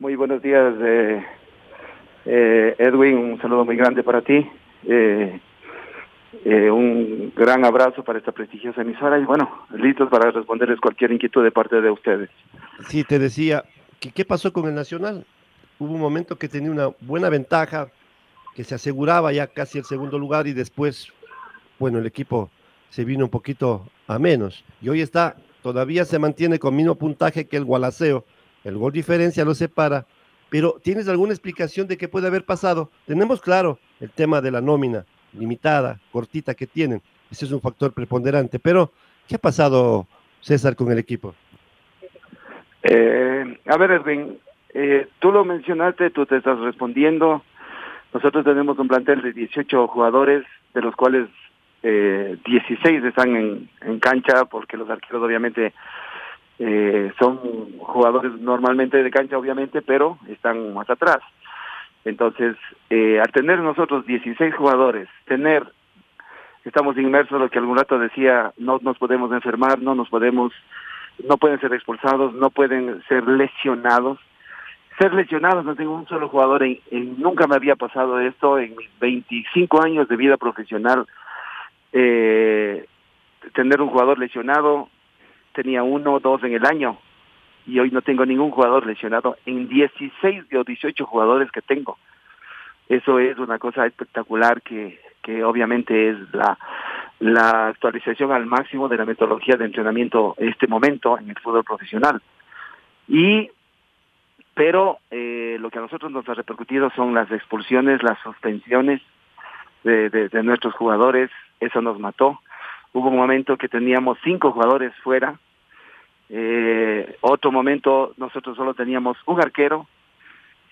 Muy buenos días, eh, eh, Edwin. Un saludo muy grande para ti. Eh, un gran abrazo para esta prestigiosa emisora y bueno, listos para responderles cualquier inquietud de parte de ustedes. Sí, te decía, ¿qué pasó con el Nacional? Hubo un momento que tenía una buena ventaja, que se aseguraba ya casi el segundo lugar y después, bueno, el equipo se vino un poquito a menos. Y hoy está, todavía se mantiene con mismo puntaje que el Gualaceo. El gol diferencia lo separa. Pero ¿tienes alguna explicación de qué puede haber pasado? Tenemos claro el tema de la nómina limitada, cortita que tienen. Ese es un factor preponderante. Pero, ¿qué ha pasado, César, con el equipo? Eh, a ver, Edwin, eh, tú lo mencionaste, tú te estás respondiendo. Nosotros tenemos un plantel de 18 jugadores, de los cuales eh, 16 están en, en, cancha porque los arqueros obviamente eh, son jugadores normalmente de cancha obviamente, pero están más atrás. Entonces, eh, al tener nosotros 16 jugadores, tener, estamos inmersos, lo que algún rato decía, no nos podemos enfermar, no nos podemos, no pueden ser expulsados, no pueden ser lesionados. Ser lesionados, no tengo un solo jugador, en, nunca me había pasado esto en mis 25 años de vida profesional, eh, tener un jugador lesionado, tenía uno o dos en el año y hoy no tengo ningún jugador lesionado en 16 de 18 jugadores que tengo. Eso es una cosa espectacular que, que obviamente es la, la actualización al máximo de la metodología de entrenamiento en este momento en el fútbol profesional. Y pero eh, lo que a nosotros nos ha repercutido son las expulsiones, las suspensiones de, de nuestros jugadores, eso nos mató. Hubo un momento que teníamos cinco jugadores fuera, eh, otro momento nosotros solo teníamos un arquero.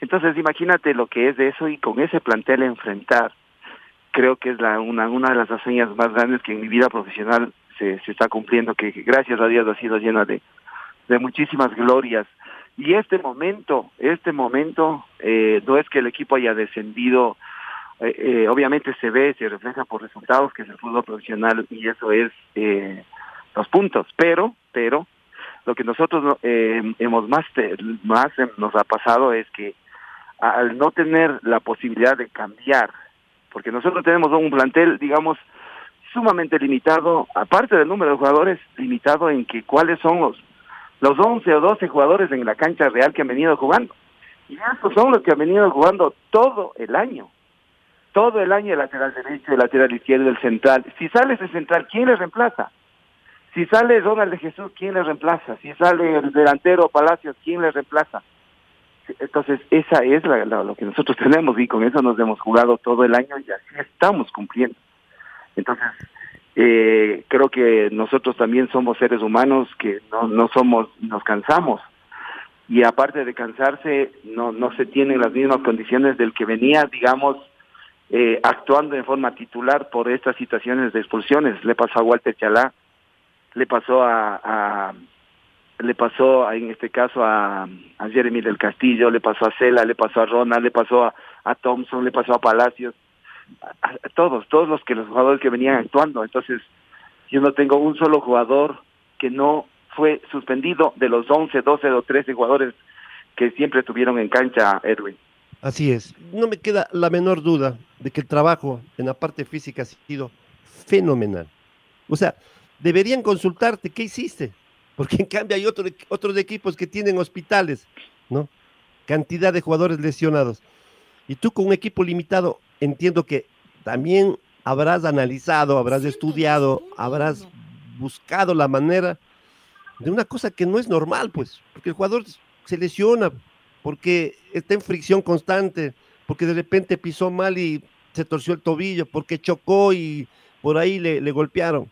Entonces imagínate lo que es de eso y con ese plantel enfrentar, creo que es la, una, una de las hazañas más grandes que en mi vida profesional se, se está cumpliendo, que gracias a Dios ha sido llena de, de muchísimas glorias. Y este momento, este momento, eh, no es que el equipo haya descendido, eh, eh, obviamente se ve, se refleja por resultados que es el fútbol profesional y eso es eh, los puntos, pero, pero, lo que nosotros eh, hemos más, más nos ha pasado es que al no tener la posibilidad de cambiar, porque nosotros tenemos un plantel, digamos, sumamente limitado, aparte del número de jugadores, limitado en que cuáles son los, los 11 o 12 jugadores en la cancha real que han venido jugando. Y estos son los que han venido jugando todo el año. Todo el año el lateral derecho, el lateral izquierdo, el central. Si sale ese central, ¿quién le reemplaza? Si sale Ronald de Jesús, ¿quién le reemplaza? Si sale el delantero Palacios, ¿quién le reemplaza? Entonces, esa es lo que nosotros tenemos y con eso nos hemos jugado todo el año y así estamos cumpliendo. Entonces, eh, creo que nosotros también somos seres humanos que no, no somos, nos cansamos. Y aparte de cansarse, no, no se tienen las mismas condiciones del que venía, digamos, eh, actuando en forma titular por estas situaciones de expulsiones. Le pasó a Walter Chalá, le pasó a, a le pasó en este caso a, a, Jeremy del Castillo, le pasó a Cela, le pasó a Ronald, le pasó a, a Thompson, le pasó a Palacios, a, todos, todos los que los jugadores que venían actuando. Entonces, yo no tengo un solo jugador que no fue suspendido de los 11, 12 o 13 jugadores que siempre estuvieron en cancha, Edwin. Así es. No me queda la menor duda de que el trabajo en la parte física ha sido fenomenal. O sea, deberían consultarte qué hiciste, porque en cambio hay otro, otros equipos que tienen hospitales, ¿no? Cantidad de jugadores lesionados. Y tú con un equipo limitado, entiendo que también habrás analizado, habrás estudiado, habrás buscado la manera de una cosa que no es normal, pues, porque el jugador se lesiona, porque está en fricción constante, porque de repente pisó mal y se torció el tobillo, porque chocó y por ahí le, le golpearon.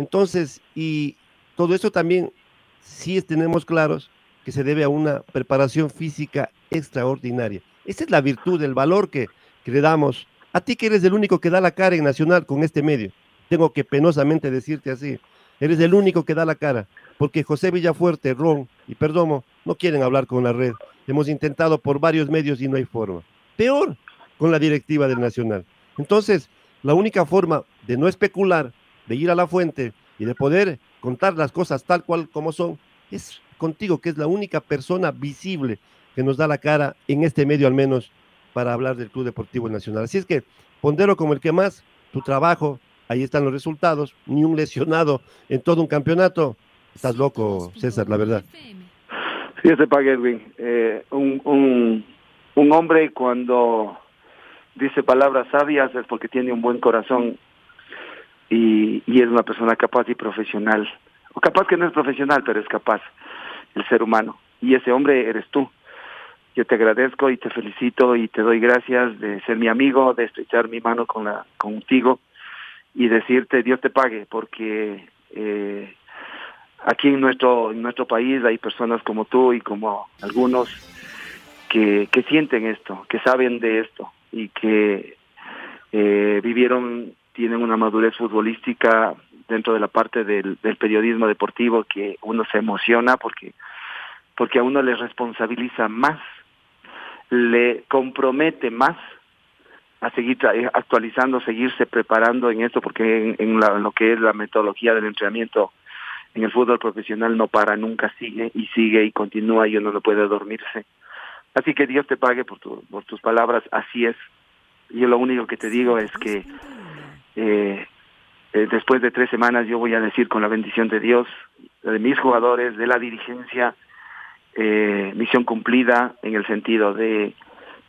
Entonces, y todo eso también sí tenemos claros que se debe a una preparación física extraordinaria. Esa es la virtud, el valor que, le damos. A ti que eres el único que da la cara en Nacional con este medio, tengo que penosamente decirte así, eres el único que da la cara, porque José Villafuerte, Ron y Perdomo no quieren hablar con la red. Hemos intentado por varios medios y no hay forma. Peor con la directiva del Nacional. Entonces, la única forma de no especular de ir a la fuente y de poder contar las cosas tal cual como son, es contigo, que es la única persona visible que nos da la cara, en este medio al menos, para hablar del Club Deportivo Nacional. Así es que pondero como el que más, tu trabajo, ahí están los resultados, ni un lesionado en todo un campeonato. Estás loco, César, la verdad. Sí, ese pague, Edwin. Eh, un, un, un hombre cuando dice palabras sabias es porque tiene un buen corazón y, y es una persona capaz y profesional. O capaz que no es profesional, pero es capaz, el ser humano. Y ese hombre eres tú. Yo te agradezco y te felicito y te doy gracias de ser mi amigo, de estrechar mi mano con la, contigo y decirte Dios te pague, porque eh, aquí en nuestro, en nuestro país hay personas como tú y como algunos que, que sienten esto, que saben de esto y que eh, vivieron, tienen una madurez futbolística dentro de la parte del, periodismo deportivo que uno se emociona porque porque a uno le responsabiliza más le compromete más a seguir actualizando, seguirse preparando en esto, porque en, lo que es la metodología del entrenamiento en el fútbol profesional no para, nunca sigue y sigue y continúa y uno no puede dormirse. Así que Dios te pague por, por tus palabras, así es. Yo lo único que te digo es que eh, eh, después de tres semanas yo voy a decir con la bendición de Dios, de mis jugadores, de la dirigencia, eh, misión cumplida en el sentido de,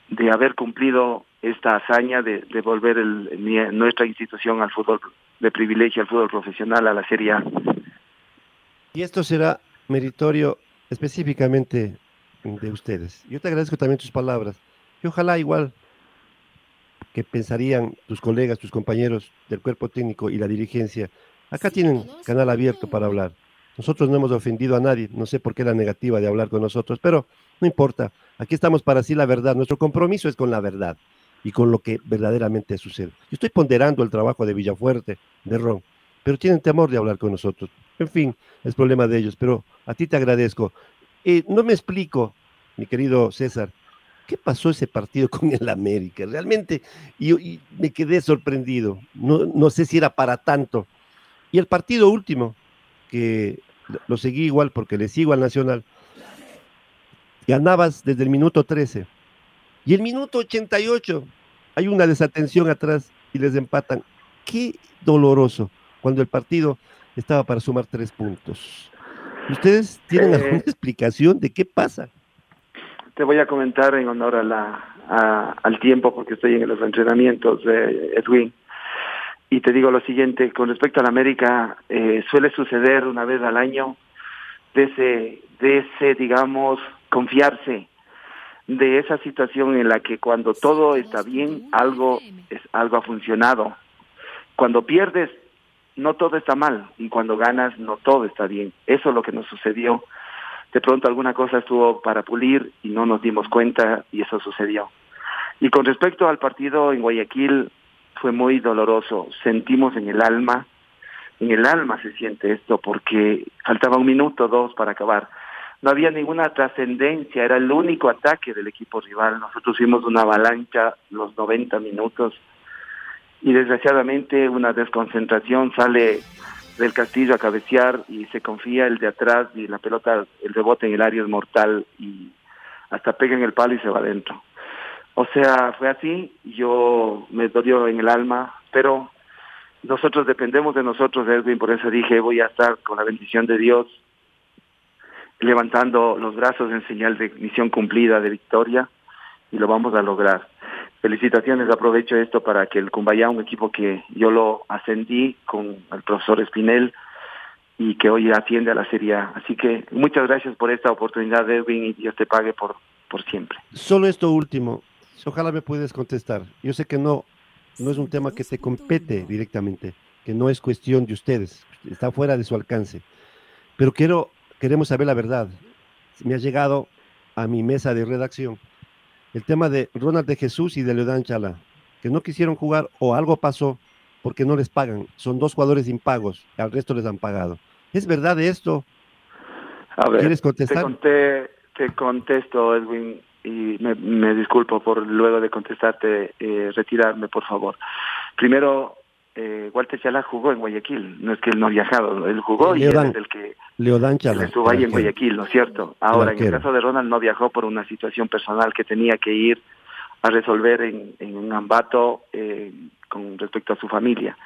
de haber cumplido esta hazaña de, de volver el, nuestra institución al fútbol de privilegio, al fútbol profesional, a la Serie A. Y esto será meritorio específicamente de ustedes. Yo te agradezco también tus palabras. Y ojalá igual que pensarían tus colegas, tus compañeros del cuerpo técnico y la dirigencia. Acá tienen canal abierto para hablar. Nosotros no hemos ofendido a nadie, no sé por qué la negativa de hablar con nosotros, pero no importa, aquí estamos para decir la verdad, nuestro compromiso es con la verdad y con lo que verdaderamente sucede. Yo estoy ponderando el trabajo de Villafuerte, de Ron, pero tienen temor de hablar con nosotros. En fin, es problema de ellos, pero a ti te agradezco. Eh, no me explico, mi querido César, ¿qué pasó ese partido con el América? Realmente, y, me quedé sorprendido. No, no sé si era para tanto. Y el partido último, que lo seguí igual porque le sigo al Nacional, ganabas desde el minuto 13. Y el minuto 88 hay una desatención atrás y les empatan. Qué doloroso cuando el partido estaba para sumar tres puntos. ¿Ustedes tienen alguna explicación de qué pasa? Te voy a comentar en honor a la, al tiempo porque estoy en los entrenamientos de Edwin. Y te digo lo siguiente, con respecto a la América, eh, suele suceder una vez al año de ese, de ese, digamos, confiarse de esa situación en la que cuando todo está bien, algo, es, algo ha funcionado. Cuando pierdes, no todo está mal, y cuando ganas, no todo está bien. Eso es lo que nos sucedió. De pronto alguna cosa estuvo para pulir y no nos dimos cuenta y eso sucedió. Y con respecto al partido en Guayaquil, fue muy doloroso. Sentimos en el alma, en el alma se siente esto porque faltaba un minuto, dos para acabar. No había ninguna trascendencia, era el único ataque del equipo rival. Nosotros hicimos una avalancha los 90 minutos y desgraciadamente una desconcentración sale del castillo a cabecear y se confía el de atrás y la pelota, el rebote en el área es mortal y hasta pega en el palo y se va adentro. O sea, fue así, yo me dolió en el alma, pero nosotros dependemos de nosotros, Edwin, por eso dije, voy a estar con la bendición de Dios, levantando los brazos en señal de misión cumplida, de victoria, y lo vamos a lograr. Felicitaciones, aprovecho esto para que el Cumbayá, un equipo que yo lo ascendí con el profesor Espinel y que hoy atiende a la Serie A. Así que muchas gracias por esta oportunidad, Edwin, y Dios te pague por, por siempre. Solo esto último, Ojalá me puedas contestar. Yo sé que no, no es un tema que te compete directamente, que no es cuestión de ustedes, está fuera de su alcance. Pero quiero, queremos saber la verdad. Me ha llegado a mi mesa de redacción el tema de Ronald de Jesús y de Leodán Chala, que no quisieron jugar o algo pasó porque no les pagan. Son dos jugadores impagos, al resto les han pagado. ¿Es verdad esto? A ver, ¿Quieres contestar? Te, te contesto, Edwin y me, disculpo por luego de contestarte eh, retirarme, por favor. Primero, eh, Walter Chalá jugó en Guayaquil, no es que él no ha viajado, él jugó y él es el que Leodán Chalá, estuvo ahí en Guayaquil, ¿no es cierto? Ahora, en el caso de Ronald no viajó por una situación personal que tenía que ir a resolver en, en un ambato eh, con respecto a su familia.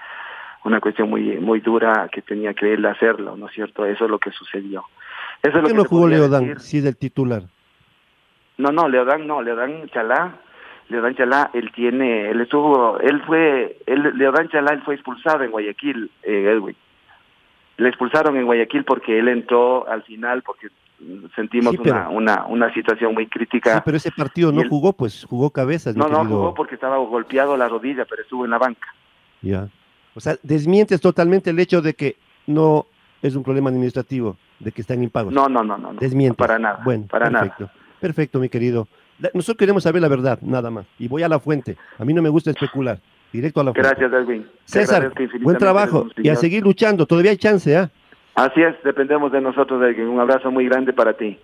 Una cuestión muy muy dura que tenía que él hacerlo, ¿no es cierto? Eso es lo que sucedió. Eso es ¿Por qué lo no jugó Leodán si es el titular? No, no, Leodán no, Leodán Chalá Leodán Chalá, él tiene, él estuvo, él fue, él, Leodán Chalá, él fue expulsado en Guayaquil, eh, Edwin. Le expulsaron en Guayaquil porque él entró al final, porque sentimos Sí, pero- una, una, una situación muy crítica. Sí, pero ese partido no jugó, pues jugó cabezas. no, no querido- jugó porque estaba golpeado la rodilla, pero estuvo en la banca. Ya. O sea, desmientes totalmente el hecho de que no es un problema administrativo, de que están impagos. No, no, no, no, no, Desmientes. para nada, Bueno, para nada. perfecto. Perfecto, mi querido. Nosotros queremos saber la verdad, nada más. Y voy a la fuente. A mí no me gusta especular. Directo a la fuente. Gracias, Edwin. César, buen trabajo. Y a seguir luchando. Todavía hay chance, ¿ah? Así es, dependemos de nosotros, Edwin. Un abrazo muy grande para ti.